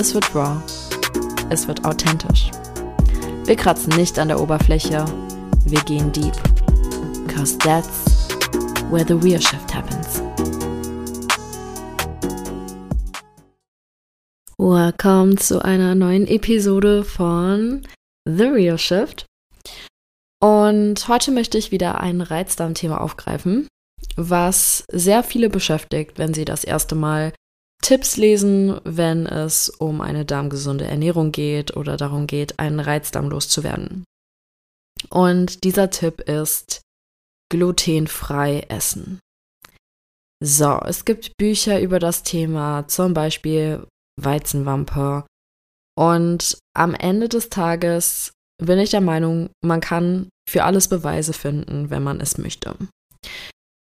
es wird raw, es wird authentisch. Wir kratzen nicht an der Oberfläche, wir gehen deep. Cause that's where the real shift happens. Welcome zu einer neuen Episode von The Real Shift. Und heute möchte ich wieder ein Reizdarm-Thema aufgreifen, was sehr viele beschäftigt, wenn sie das erste Mal Tipps lesen, wenn es um eine darmgesunde Ernährung geht oder darum geht, einen Reizdarm loszuwerden. Und dieser Tipp ist glutenfrei essen. So, es gibt Bücher über das Thema, zum Beispiel Weizenwampe. Und am Ende des Tages bin ich der Meinung, man kann für alles Beweise finden, wenn man es möchte.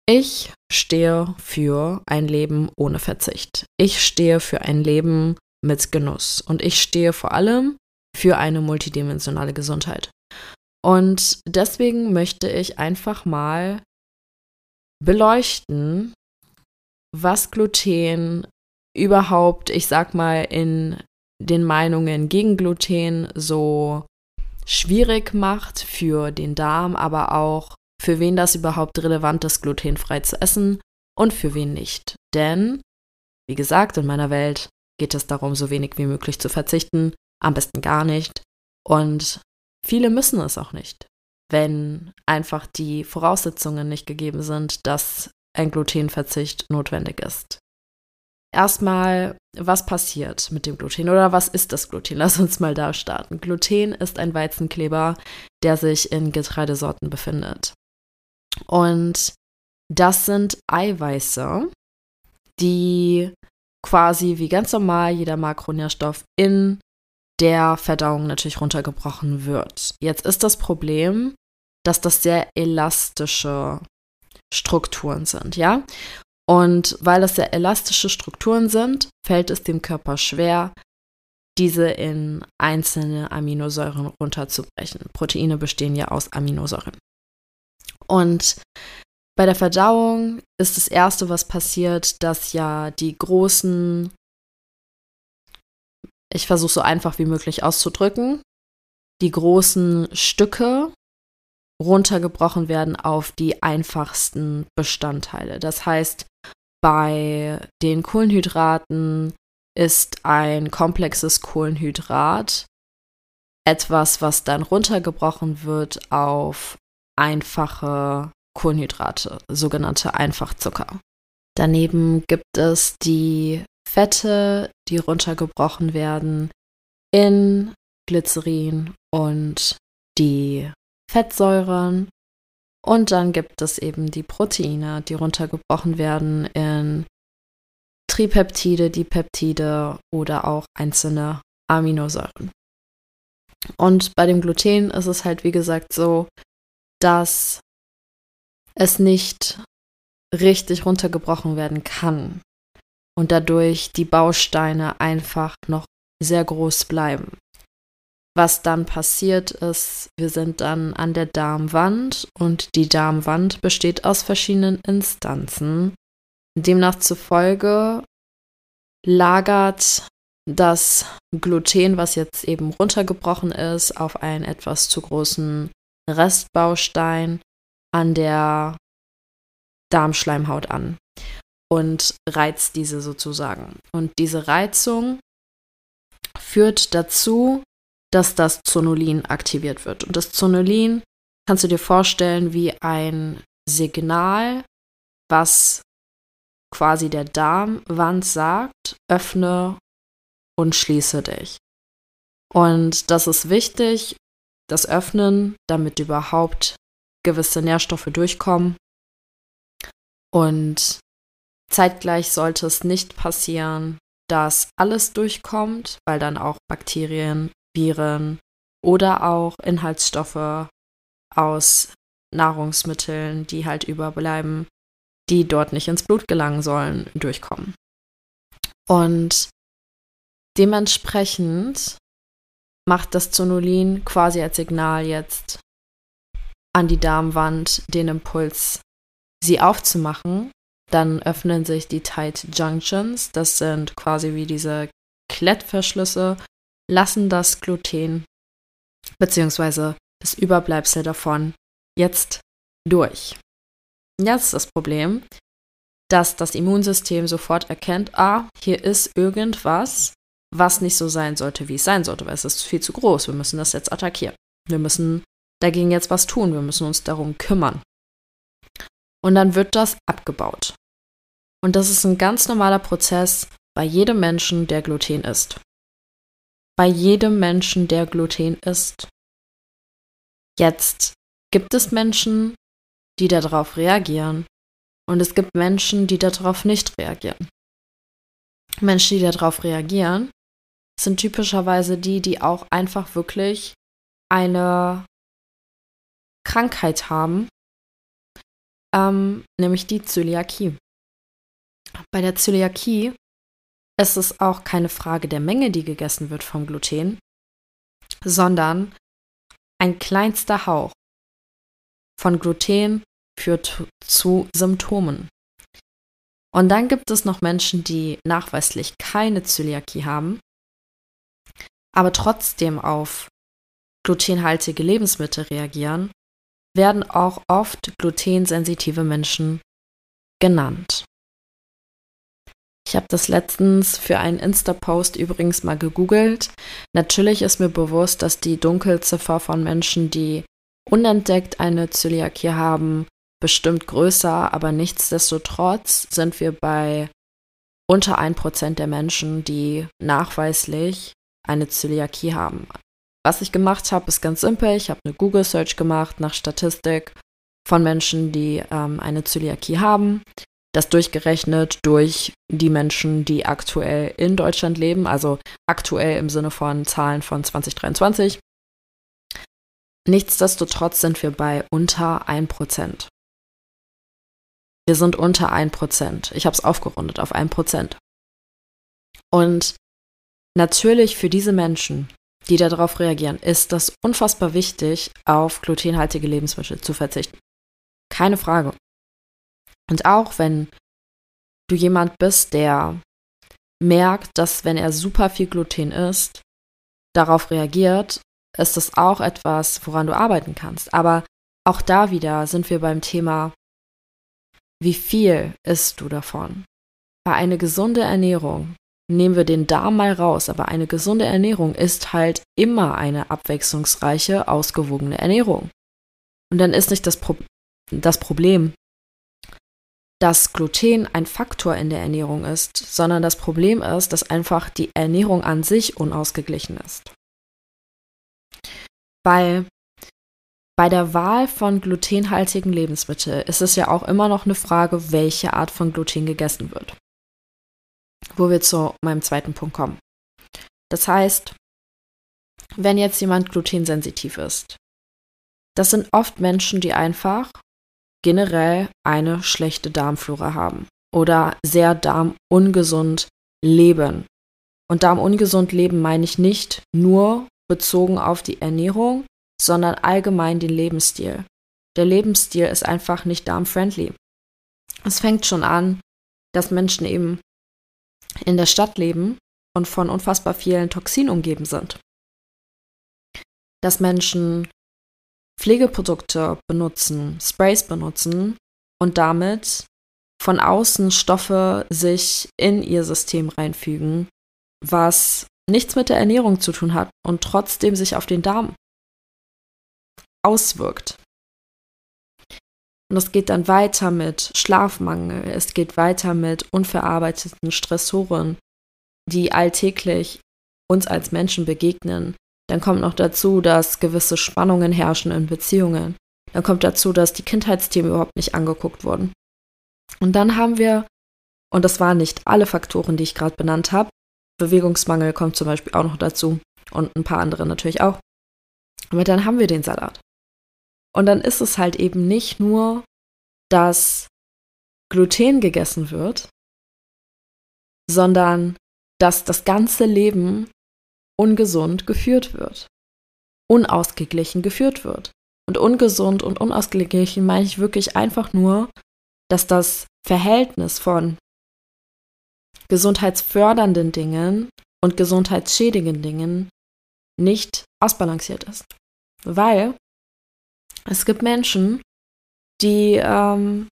Ich stehe für ein Leben ohne Verzicht. Ich stehe für ein Leben mit Genuss. Und ich stehe vor allem für eine multidimensionale Gesundheit. Und deswegen möchte ich einfach mal beleuchten, was Gluten überhaupt, ich sag mal, in den Meinungen gegen Gluten so schwierig macht für den Darm, aber auch für wen das überhaupt relevant ist, glutenfrei zu essen und für wen nicht. Denn, wie gesagt, in meiner Welt geht es darum, so wenig wie möglich zu verzichten, am besten gar nicht. Und viele müssen es auch nicht, wenn einfach die Voraussetzungen nicht gegeben sind, dass ein Glutenverzicht notwendig ist. Erstmal, was passiert mit dem Gluten oder was ist das Gluten? Lass uns mal da starten. Gluten ist ein Weizenkleber, der sich in Getreidesorten befindet. Und das sind Eiweiße, die quasi wie ganz normal jeder Makronährstoff in der Verdauung natürlich runtergebrochen wird. Jetzt ist das Problem, dass das sehr elastische Strukturen sind, ja? Und weil das sehr elastische Strukturen sind, fällt es dem Körper schwer, diese in einzelne Aminosäuren runterzubrechen. Proteine bestehen ja aus Aminosäuren. Und bei der Verdauung ist das Erste, was passiert, dass ja die großen, ich versuche so einfach wie möglich auszudrücken, die großen Stücke runtergebrochen werden auf die einfachsten Bestandteile. Das heißt, bei den Kohlenhydraten ist ein komplexes Kohlenhydrat etwas, was dann runtergebrochen wird auf einfache Kohlenhydrate, sogenannte Einfachzucker. Daneben gibt es die Fette, die runtergebrochen werden in Glycerin und die Fettsäuren. Und dann gibt es eben die Proteine, die runtergebrochen werden in Tripeptide, Dipeptide oder auch einzelne Aminosäuren. Und bei dem Gluten ist es halt, wie gesagt, so, dass es nicht richtig runtergebrochen werden kann und dadurch die Bausteine einfach noch sehr groß bleiben. Was dann passiert ist, wir sind dann an der Darmwand und die Darmwand besteht aus verschiedenen Instanzen. Demnach zufolge lagert das Gluten, was jetzt eben runtergebrochen ist, auf einen etwas zu großen Restbaustein an der Darmschleimhaut an und reizt diese sozusagen. Und diese Reizung führt dazu, dass das Zonulin aktiviert wird. Und das Zonulin kannst du dir vorstellen wie ein Signal, was quasi der Darmwand sagt, öffne und schließe dich. Und das ist wichtig, das Öffnen, damit überhaupt gewisse Nährstoffe durchkommen. Und zeitgleich sollte es nicht passieren, dass alles durchkommt, weil dann auch Bakterien, Viren oder auch Inhaltsstoffe aus Nahrungsmitteln, die halt überbleiben, die dort nicht ins Blut gelangen sollen, durchkommen. Und dementsprechend macht das Zonulin quasi als Signal jetzt an die Darmwand den Impuls, sie aufzumachen. Dann öffnen sich die Tight Junctions, das sind quasi wie diese Klettverschlüsse, lassen das Gluten bzw. das Überbleibsel davon jetzt durch. Jetzt ist das Problem, dass das Immunsystem sofort erkennt, ah, hier ist irgendwas, was nicht so sein sollte, wie es sein sollte, weil es ist viel zu groß. Wir müssen das jetzt attackieren. Wir müssen dagegen jetzt was tun. Wir müssen uns darum kümmern. Und dann wird das abgebaut. Und das ist ein ganz normaler Prozess bei jedem Menschen, der Gluten isst. Bei jedem Menschen, der Gluten isst. Jetzt gibt es Menschen, die darauf reagieren. Und es gibt Menschen, die darauf nicht reagieren. Menschen, die darauf reagieren, sind typischerweise die, die auch einfach wirklich eine Krankheit haben, ähm, nämlich die Zöliakie. Bei der Zöliakie ist es auch keine Frage der Menge, die gegessen wird vom Gluten, sondern ein kleinster Hauch von Gluten führt zu Symptomen. Und dann gibt es noch Menschen, die nachweislich keine Zöliakie haben, aber trotzdem auf glutenhaltige Lebensmittel reagieren, werden auch oft glutensensitive Menschen genannt. Ich habe das letztens für einen Insta-Post übrigens mal gegoogelt. Natürlich ist mir bewusst, dass die Dunkelziffer von Menschen, die unentdeckt eine Zöliakie haben, bestimmt größer, aber nichtsdestotrotz sind wir bei unter 1% der Menschen, die nachweislich eine Zöliakie haben. Was ich gemacht habe, ist ganz simpel. Ich habe eine Google-Search gemacht nach Statistik von Menschen, die ähm, eine Zöliakie haben. Das durchgerechnet durch die Menschen, die aktuell in Deutschland leben, also aktuell im Sinne von Zahlen von 2023. Nichtsdestotrotz sind wir bei unter 1%. Wir sind unter 1%. Ich habe es aufgerundet auf 1%. Und natürlich für diese Menschen, die darauf reagieren, ist das unfassbar wichtig, auf glutenhaltige Lebensmittel zu verzichten. Keine Frage. Und auch wenn du jemand bist, der merkt, dass wenn er super viel Gluten isst, darauf reagiert, ist das auch etwas, woran du arbeiten kannst. Aber auch da wieder sind wir beim Thema, wie viel isst du davon? Bei einer gesunde Ernährung nehmen wir den Darm mal raus, aber eine gesunde Ernährung ist halt immer eine abwechslungsreiche, ausgewogene Ernährung. Und dann ist nicht das, Pro das Problem, dass Gluten ein Faktor in der Ernährung ist, sondern das Problem ist, dass einfach die Ernährung an sich unausgeglichen ist. Weil bei der Wahl von glutenhaltigen Lebensmitteln ist es ja auch immer noch eine Frage, welche Art von Gluten gegessen wird. Wo wir zu meinem zweiten Punkt kommen. Das heißt, wenn jetzt jemand glutensensitiv ist, das sind oft Menschen, die einfach generell eine schlechte Darmflora haben oder sehr darmungesund leben. Und darmungesund leben meine ich nicht nur bezogen auf die Ernährung, sondern allgemein den Lebensstil. Der Lebensstil ist einfach nicht darmfriendly. Es fängt schon an, dass Menschen eben in der Stadt leben und von unfassbar vielen Toxinen umgeben sind. Dass Menschen Pflegeprodukte benutzen, Sprays benutzen und damit von außen Stoffe sich in ihr System reinfügen, was nichts mit der Ernährung zu tun hat und trotzdem sich auf den Darm auswirkt. Und es geht dann weiter mit Schlafmangel, es geht weiter mit unverarbeiteten Stressoren, die alltäglich uns als Menschen begegnen. Dann kommt noch dazu, dass gewisse Spannungen herrschen in Beziehungen. Dann kommt dazu, dass die Kindheitsthemen überhaupt nicht angeguckt wurden. Und dann haben wir, und das waren nicht alle Faktoren, die ich gerade benannt habe, Bewegungsmangel kommt zum Beispiel auch noch dazu und ein paar andere natürlich auch. Aber dann haben wir den Salat. Und dann ist es halt eben nicht nur, dass Gluten gegessen wird, sondern dass das ganze Leben ungesund geführt wird, unausgeglichen geführt wird. Und ungesund und unausgeglichen meine ich wirklich einfach nur, dass das Verhältnis von gesundheitsfördernden Dingen und gesundheitsschädigenden Dingen nicht ausbalanciert ist. Weil es gibt Menschen, die ähm,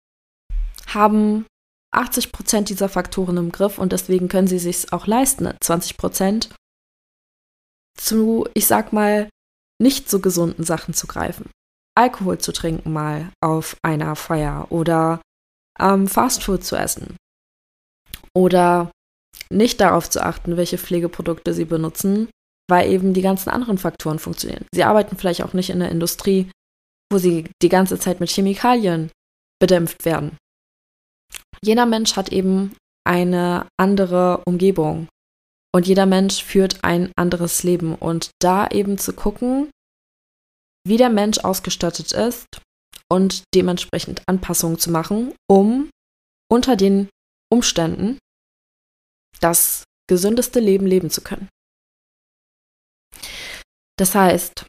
haben 80 Prozent dieser Faktoren im Griff und deswegen können sie sich auch leisten, 20 Prozent zu, ich sag mal, nicht so gesunden Sachen zu greifen. Alkohol zu trinken mal auf einer Feier oder ähm, Fastfood zu essen oder nicht darauf zu achten, welche Pflegeprodukte sie benutzen, weil eben die ganzen anderen Faktoren funktionieren. Sie arbeiten vielleicht auch nicht in der Industrie, wo sie die ganze Zeit mit Chemikalien bedämpft werden. Jeder Mensch hat eben eine andere Umgebung und jeder Mensch führt ein anderes Leben und da eben zu gucken, wie der Mensch ausgestattet ist und dementsprechend Anpassungen zu machen, um unter den Umständen das gesündeste Leben leben zu können. Das heißt,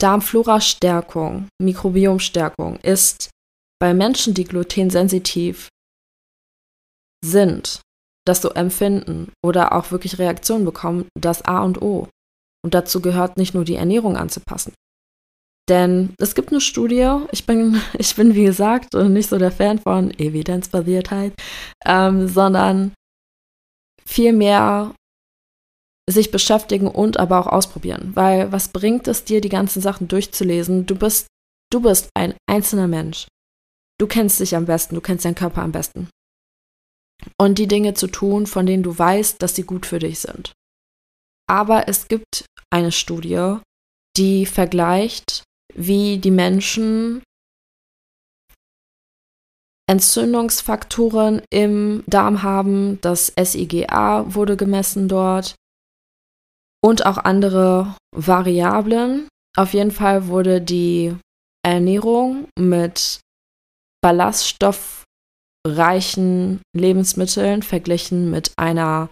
Darmflora-Stärkung, Mikrobiomstärkung ist bei Menschen, die glutensensitiv sind, das so empfinden oder auch wirklich Reaktionen bekommen, das A und O. Und dazu gehört nicht nur die Ernährung anzupassen. Denn es gibt eine Studie, ich bin, ich bin wie gesagt nicht so der Fan von Evidenzbasiertheit, ähm, sondern vielmehr sich beschäftigen und aber auch ausprobieren. Weil was bringt es dir, die ganzen Sachen durchzulesen? Du bist, du bist ein einzelner Mensch. Du kennst dich am besten, du kennst deinen Körper am besten. Und die Dinge zu tun, von denen du weißt, dass sie gut für dich sind. Aber es gibt eine Studie, die vergleicht, wie die Menschen Entzündungsfaktoren im Darm haben. Das SIGA wurde gemessen dort und auch andere Variablen. Auf jeden Fall wurde die Ernährung mit ballaststoffreichen Lebensmitteln verglichen mit einer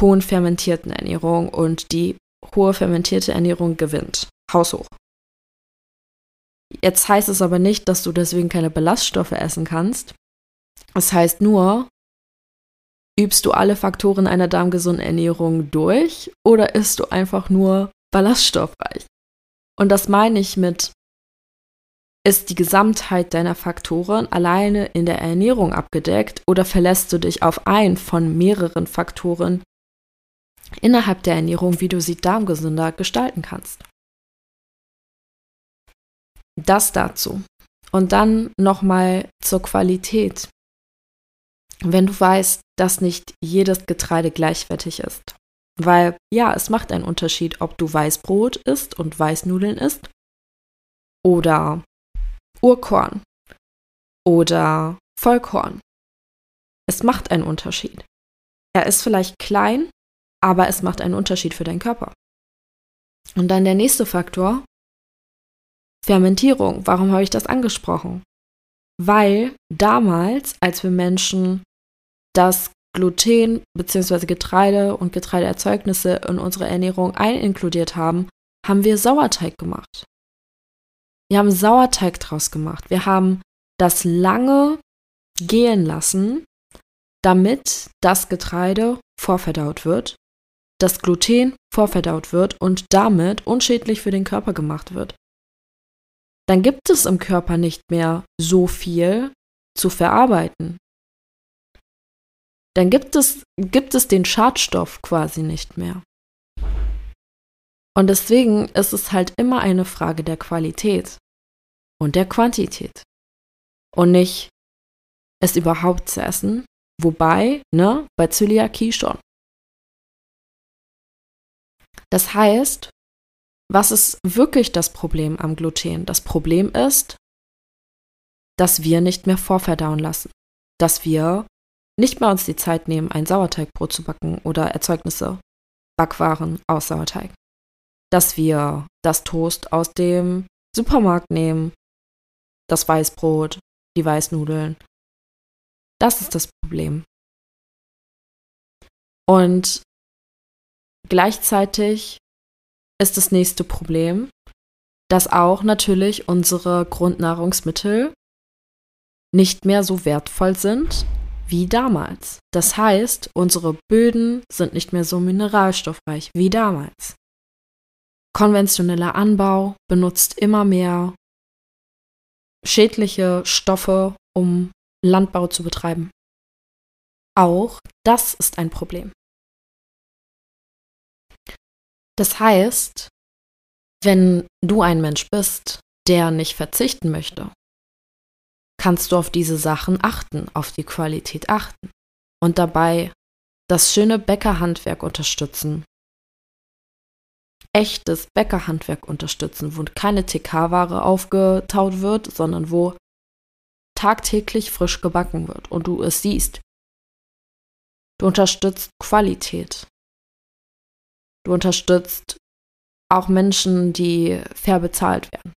hohen fermentierten Ernährung und die hohe fermentierte Ernährung gewinnt. Haushoch. Jetzt heißt es aber nicht, dass du deswegen keine Ballaststoffe essen kannst. Es heißt nur, übst du alle Faktoren einer darmgesunden Ernährung durch oder isst du einfach nur ballaststoffreich? Und das meine ich mit, ist die Gesamtheit deiner Faktoren alleine in der Ernährung abgedeckt oder verlässt du dich auf einen von mehreren Faktoren innerhalb der Ernährung, wie du sie darmgesünder gestalten kannst? Das dazu. Und dann nochmal zur Qualität. Wenn du weißt, dass nicht jedes Getreide gleichwertig ist. Weil ja, es macht einen Unterschied, ob du Weißbrot isst und Weißnudeln isst oder Urkorn oder Vollkorn. Es macht einen Unterschied. Er ist vielleicht klein, aber es macht einen Unterschied für deinen Körper. Und dann der nächste Faktor, Fermentierung. Warum habe ich das angesprochen? Weil damals, als wir Menschen das Gluten bzw. Getreide und Getreideerzeugnisse in unsere Ernährung einkludiert haben, haben wir Sauerteig gemacht. Wir haben Sauerteig draus gemacht. Wir haben das lange gehen lassen, damit das Getreide vorverdaut wird, das Gluten vorverdaut wird und damit unschädlich für den Körper gemacht wird dann gibt es im Körper nicht mehr so viel zu verarbeiten. Dann gibt es, gibt es den Schadstoff quasi nicht mehr. Und deswegen ist es halt immer eine Frage der Qualität und der Quantität. Und nicht es überhaupt zu essen. Wobei, ne, bei Zöliakie schon. Das heißt, was ist wirklich das Problem am Gluten? Das Problem ist, dass wir nicht mehr vorverdauen lassen, dass wir nicht mehr uns die Zeit nehmen, ein Sauerteigbrot zu backen oder Erzeugnisse, Backwaren aus Sauerteig. Dass wir das Toast aus dem Supermarkt nehmen, das Weißbrot, die Weißnudeln. Das ist das Problem. Und gleichzeitig ist das nächste Problem, dass auch natürlich unsere Grundnahrungsmittel nicht mehr so wertvoll sind wie damals. Das heißt, unsere Böden sind nicht mehr so mineralstoffreich wie damals. Konventioneller Anbau benutzt immer mehr schädliche Stoffe, um Landbau zu betreiben. Auch das ist ein Problem. Das heißt, wenn du ein Mensch bist, der nicht verzichten möchte, kannst du auf diese Sachen achten, auf die Qualität achten und dabei das schöne Bäckerhandwerk unterstützen. Echtes Bäckerhandwerk unterstützen, wo keine TK-Ware aufgetaut wird, sondern wo tagtäglich frisch gebacken wird und du es siehst. Du unterstützt Qualität. Du unterstützt auch Menschen, die fair bezahlt werden.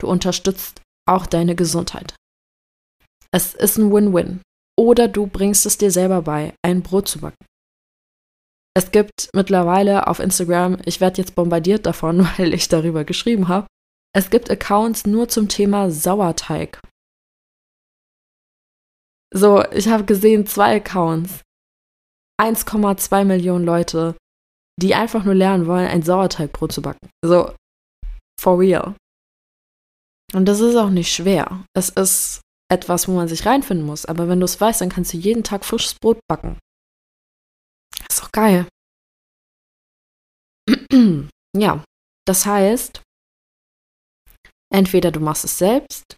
Du unterstützt auch deine Gesundheit. Es ist ein Win-Win. Oder du bringst es dir selber bei, ein Brot zu backen. Es gibt mittlerweile auf Instagram, ich werde jetzt bombardiert davon, weil ich darüber geschrieben habe, es gibt Accounts nur zum Thema Sauerteig. So, ich habe gesehen zwei Accounts. 1,2 Millionen Leute, die einfach nur lernen wollen, ein Sauerteigbrot zu backen. So, for real. Und das ist auch nicht schwer. Es ist etwas, wo man sich reinfinden muss. Aber wenn du es weißt, dann kannst du jeden Tag frisches Brot backen. Das ist doch geil. ja, das heißt, entweder du machst es selbst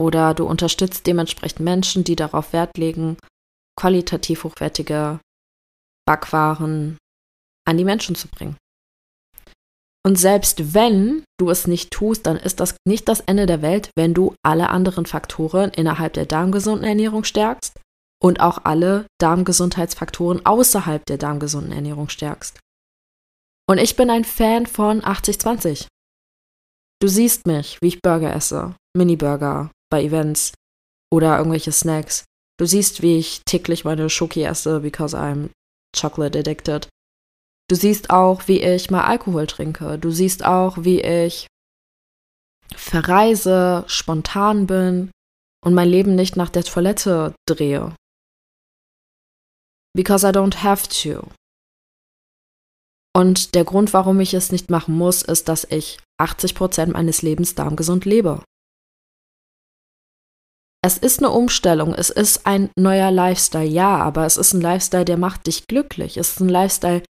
oder du unterstützt dementsprechend Menschen, die darauf Wert legen, qualitativ hochwertige Backwaren an die Menschen zu bringen. Und selbst wenn du es nicht tust, dann ist das nicht das Ende der Welt, wenn du alle anderen Faktoren innerhalb der darmgesunden Ernährung stärkst und auch alle Darmgesundheitsfaktoren außerhalb der darmgesunden Ernährung stärkst. Und ich bin ein Fan von 80-20. Du siehst mich, wie ich Burger esse, Mini-Burger bei Events oder irgendwelche Snacks. Du siehst, wie ich täglich meine Schoki esse, because I'm chocolate addicted. Du siehst auch, wie ich mal Alkohol trinke. Du siehst auch, wie ich verreise, spontan bin und mein Leben nicht nach der Toilette drehe. Because I don't have to. Und der Grund, warum ich es nicht machen muss, ist, dass ich 80% meines Lebens darmgesund lebe. Es ist eine Umstellung, es ist ein neuer Lifestyle, ja, aber es ist ein Lifestyle, der macht dich glücklich. Es ist ein Lifestyle,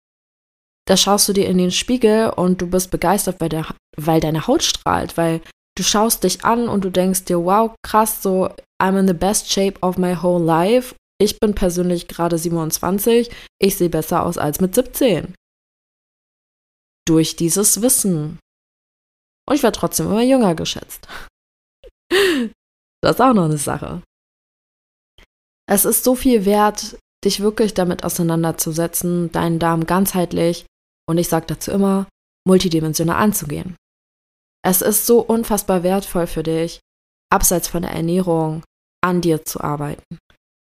da schaust du dir in den Spiegel und du bist begeistert, weil, der, weil deine Haut strahlt, weil du schaust dich an und du denkst dir, wow, krass, so, I'm in the best shape of my whole life. Ich bin persönlich gerade 27, ich sehe besser aus als mit 17. Durch dieses Wissen. Und ich werde trotzdem immer jünger geschätzt. Das ist auch noch eine Sache. Es ist so viel wert, dich wirklich damit auseinanderzusetzen, deinen Darm ganzheitlich und ich sage dazu immer, multidimensional anzugehen. Es ist so unfassbar wertvoll für dich, abseits von der Ernährung an dir zu arbeiten.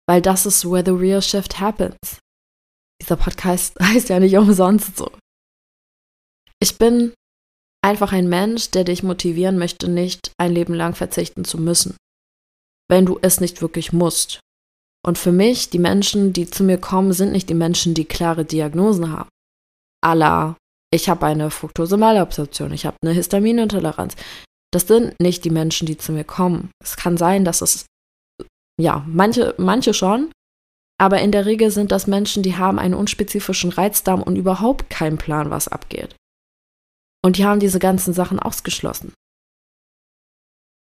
Weil das ist where the real shift happens. Dieser Podcast heißt ja nicht umsonst so. Ich bin einfach ein Mensch, der dich motivieren möchte, nicht ein Leben lang verzichten zu müssen, wenn du es nicht wirklich musst. Und für mich, die Menschen, die zu mir kommen, sind nicht die Menschen, die klare Diagnosen haben aller, ich habe eine Fructose-Malabsorption, ich habe eine Histaminintoleranz. Das sind nicht die Menschen, die zu mir kommen. Es kann sein, dass es, ja, manche, manche schon, aber in der Regel sind das Menschen, die haben einen unspezifischen Reizdarm und überhaupt keinen Plan, was abgeht. Und die haben diese ganzen Sachen ausgeschlossen.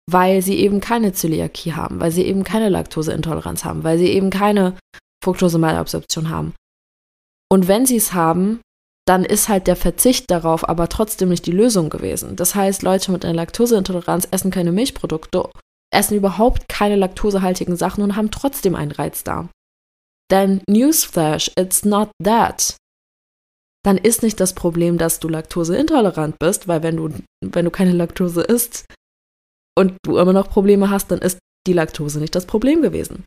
Weil sie eben keine Zöliakie haben, weil sie eben keine Laktoseintoleranz haben, weil sie eben keine Fructose-Malabsorption haben. Und wenn sie es haben, dann ist halt der Verzicht darauf aber trotzdem nicht die Lösung gewesen. Das heißt, Leute mit einer Laktoseintoleranz essen keine Milchprodukte, essen überhaupt keine laktosehaltigen Sachen und haben trotzdem einen Reizdarm. then newsflash, it's not that. Dann ist nicht das Problem, dass du laktoseintolerant bist, weil wenn du, wenn du keine Laktose isst und du immer noch Probleme hast, dann ist die Laktose nicht das Problem gewesen.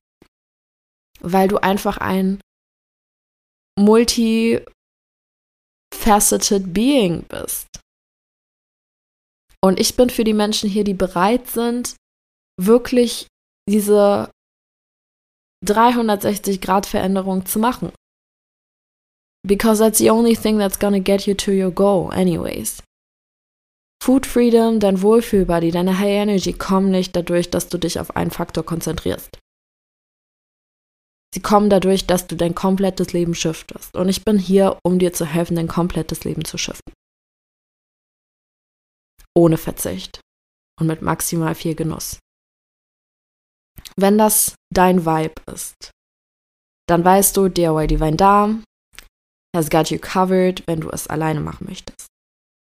Weil du einfach ein multifaceted Being bist. Und ich bin für die Menschen hier, die bereit sind, wirklich diese 360 Grad Veränderung zu machen. Because that's the only thing that's gonna get you to your goal, anyways. Food Freedom, dein Wohlfühlbody, deine High Energy kommen nicht dadurch, dass du dich auf einen Faktor konzentrierst. Sie kommen dadurch, dass du dein komplettes Leben shiftest. Und ich bin hier, um dir zu helfen, dein komplettes Leben zu shiften. Ohne Verzicht und mit maximal viel Genuss. Wenn das dein Vibe ist, dann weißt du, DIY Divine Darm has got you covered, wenn du es alleine machen möchtest.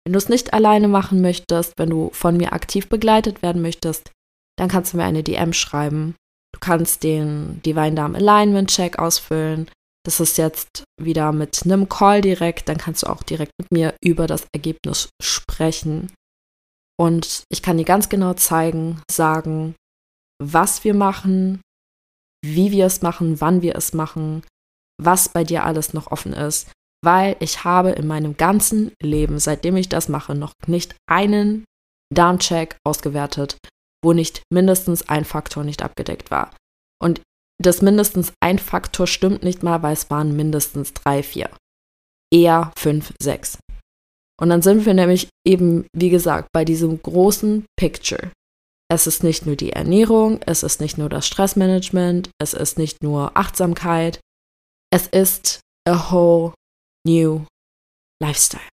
Wenn du es nicht alleine machen möchtest, wenn du von mir aktiv begleitet werden möchtest, dann kannst du mir eine DM schreiben. Du kannst den Divine Darm Alignment Check ausfüllen. Das ist jetzt wieder mit einem Call direkt. Dann kannst du auch direkt mit mir über das Ergebnis sprechen. Und ich kann dir ganz genau zeigen, sagen, was wir machen, wie wir es machen, wann wir es machen, was bei dir alles noch offen ist, weil ich habe in meinem ganzen Leben, seitdem ich das mache, noch nicht einen Darmcheck ausgewertet, wo nicht mindestens ein Faktor nicht abgedeckt war. Und das mindestens ein Faktor stimmt nicht mal, weil es waren mindestens drei, vier. Eher fünf, sechs. Und dann sind wir nämlich eben, wie gesagt, bei diesem großen Picture. Es ist nicht nur die Ernährung, es ist nicht nur das Stressmanagement, es ist nicht nur Achtsamkeit, es ist a whole new lifestyle.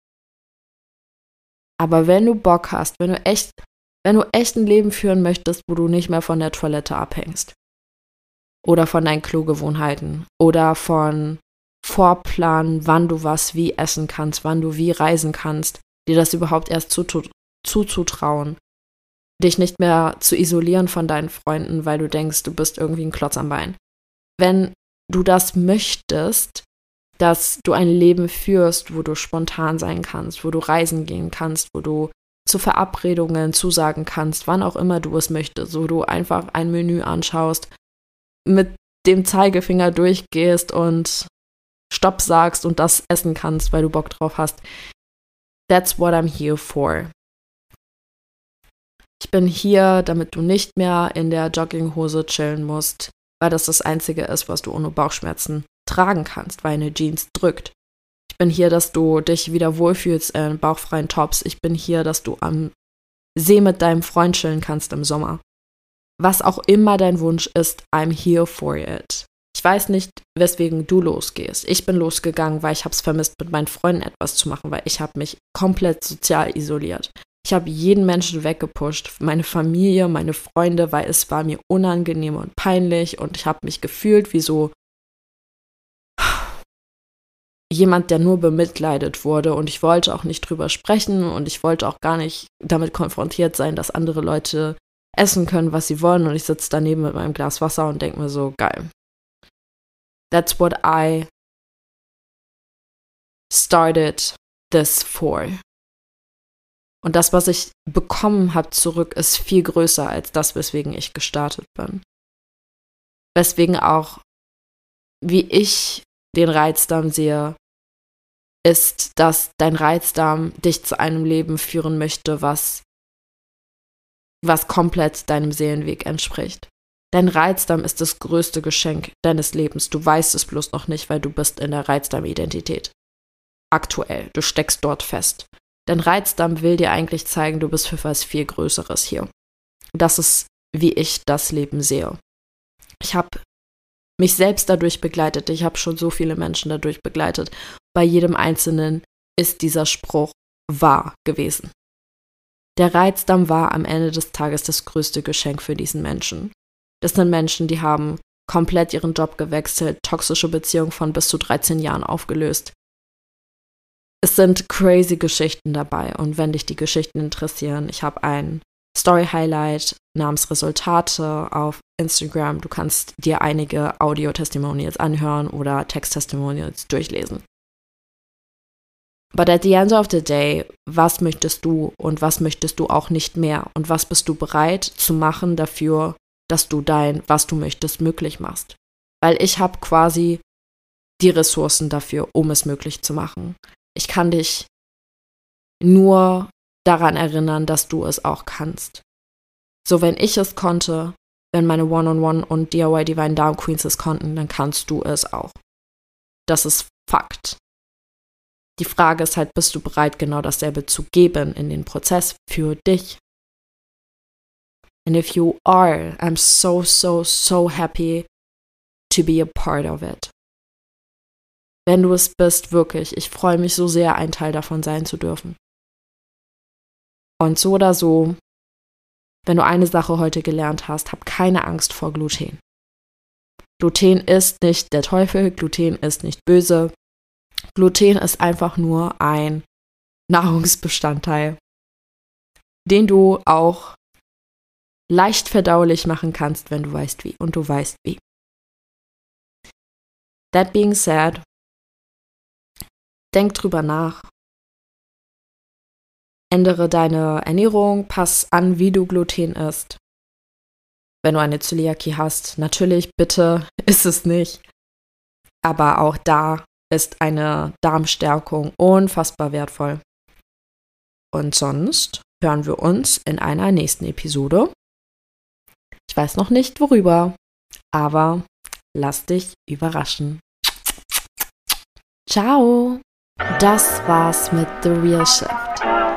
Aber wenn du Bock hast, wenn du echt, wenn du echt ein Leben führen möchtest, wo du nicht mehr von der Toilette abhängst. Oder von deinen Klogewohnheiten. Oder von Vorplan, wann du was wie essen kannst, wann du wie reisen kannst, dir das überhaupt erst zuzutrauen, dich nicht mehr zu isolieren von deinen Freunden, weil du denkst, du bist irgendwie ein Klotz am Bein. Wenn du das möchtest, dass du ein Leben führst, wo du spontan sein kannst, wo du reisen gehen kannst, wo du zu Verabredungen zusagen kannst, wann auch immer du es möchtest, wo du einfach ein Menü anschaust, mit dem Zeigefinger durchgehst und Stopp sagst und das essen kannst, weil du Bock drauf hast. That's what I'm here for. Ich bin hier, damit du nicht mehr in der Jogginghose chillen musst, weil das das Einzige ist, was du ohne Bauchschmerzen tragen kannst, weil eine Jeans drückt. Ich bin hier, dass du dich wieder wohlfühlst in bauchfreien Tops. Ich bin hier, dass du am See mit deinem Freund chillen kannst im Sommer. Was auch immer dein Wunsch ist, I'm here for it. Ich weiß nicht, weswegen du losgehst. Ich bin losgegangen, weil ich habe es vermisst, mit meinen Freunden etwas zu machen, weil ich habe mich komplett sozial isoliert. Ich habe jeden Menschen weggepusht, meine Familie, meine Freunde, weil es war mir unangenehm und peinlich und ich habe mich gefühlt wie so jemand, der nur bemitleidet wurde und ich wollte auch nicht drüber sprechen und ich wollte auch gar nicht damit konfrontiert sein, dass andere Leute essen können, was sie wollen und ich sitze daneben mit meinem Glas Wasser und denke mir so, geil. That's what I started this for. Und das, was ich bekommen habe zurück, ist viel größer als das, weswegen ich gestartet bin. Weswegen auch, wie ich den Reizdarm sehe, ist, dass dein Reizdarm dich zu einem Leben führen möchte, was, was komplett deinem Seelenweg entspricht. Dein Reizdarm ist das größte Geschenk deines Lebens. Du weißt es bloß noch nicht, weil du bist in der Reizdarm-Identität. Aktuell. Du steckst dort fest. Dein Reizdarm will dir eigentlich zeigen, du bist für was viel Größeres hier. Das ist, wie ich das Leben sehe. Ich habe mich selbst dadurch begleitet. Ich habe schon so viele Menschen dadurch begleitet. Bei jedem Einzelnen ist dieser Spruch wahr gewesen. Der Reizdarm war am Ende des Tages das größte Geschenk für diesen Menschen. Das sind Menschen, die haben komplett ihren Job gewechselt, toxische Beziehungen von bis zu 13 Jahren aufgelöst, es sind crazy Geschichten dabei und wenn dich die Geschichten interessieren, ich habe ein Story-Highlight namens Resultate auf Instagram. Du kannst dir einige Audio-Testimonials anhören oder Text-Testimonials durchlesen. But at the end of the day, was möchtest du und was möchtest du auch nicht mehr? Und was bist du bereit zu machen dafür, dass du dein, was du möchtest, möglich machst? Weil ich habe quasi die Ressourcen dafür, um es möglich zu machen. Ich kann dich nur daran erinnern, dass du es auch kannst. So, wenn ich es konnte, wenn meine One-on-One -on -One und DIY Divine Darm Queens es konnten, dann kannst du es auch. Das ist Fakt. Die Frage ist halt, bist du bereit, genau dasselbe zu geben in den Prozess für dich? And if you are, I'm so, so, so happy to be a part of it. Wenn du es bist, wirklich, ich freue mich so sehr, ein Teil davon sein zu dürfen. Und so oder so, wenn du eine Sache heute gelernt hast, hab keine Angst vor Gluten. Gluten ist nicht der Teufel, Gluten ist nicht böse. Gluten ist einfach nur ein Nahrungsbestandteil, den du auch leicht verdaulich machen kannst, wenn du weißt wie. Und du weißt wie. That being said, denk drüber nach, Ändere deine Ernährung, pass an, wie du Gluten isst. Wenn du eine Zöliakie hast, natürlich, bitte ist es nicht. Aber auch da ist eine Darmstärkung unfassbar wertvoll. Und sonst hören wir uns in einer nächsten Episode. Ich weiß noch nicht worüber, aber lass dich überraschen. Ciao! Das war's mit The Real Shift.